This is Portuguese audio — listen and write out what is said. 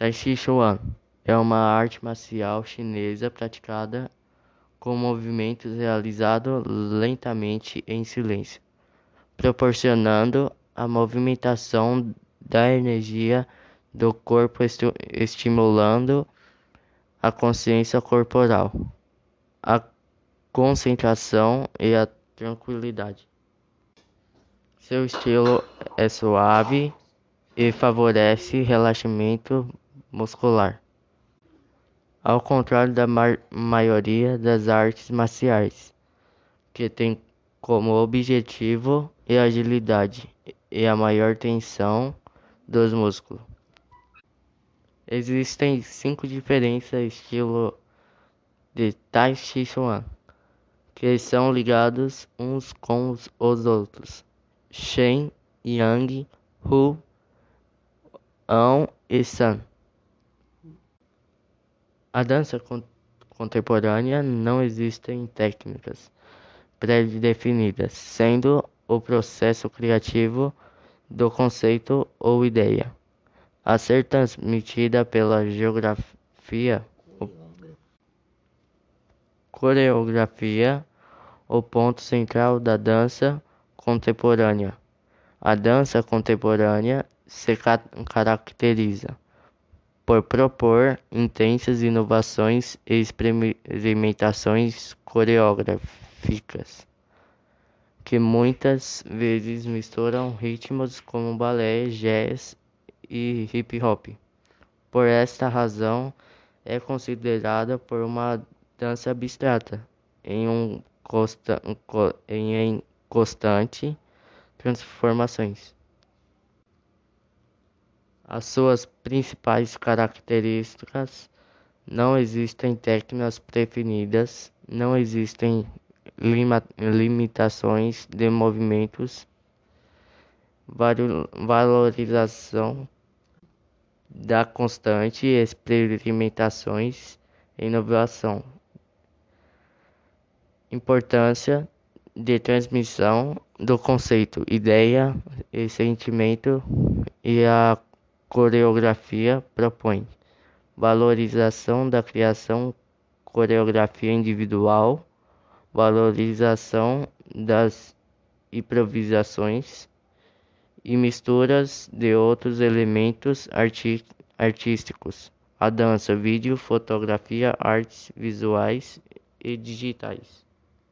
Tai Chi Chuan é uma arte marcial chinesa praticada com movimentos realizados lentamente em silêncio, proporcionando a movimentação da energia do corpo estimulando a consciência corporal, a concentração e a tranquilidade. Seu estilo é suave e favorece relaxamento muscular. Ao contrário da maioria das artes marciais, que tem como objetivo a agilidade e a maior tensão dos músculos. Existem cinco diferentes estilos de Tai Chi Chuan, que são ligados uns com os outros: Shen, Yang, Hu, An e San. A dança contemporânea não existem técnicas pré-definidas, sendo o processo criativo do conceito ou ideia a ser transmitida pela geografia, coreografia, o ponto central da dança contemporânea. A dança contemporânea se caracteriza por propor intensas inovações e experimentações coreográficas que muitas vezes misturam ritmos como balé, jazz e hip hop. Por esta razão, é considerada por uma dança abstrata, em um consta em constante transformações. As suas principais características não existem técnicas definidas, não existem limitações de movimentos, valorização da constante experimentações e inovação. Importância de transmissão do conceito, ideia e sentimento e a coreografia propõe valorização da criação, coreografia individual, valorização das improvisações e misturas de outros elementos arti artísticos, a dança, vídeo, fotografia, artes visuais e digitais.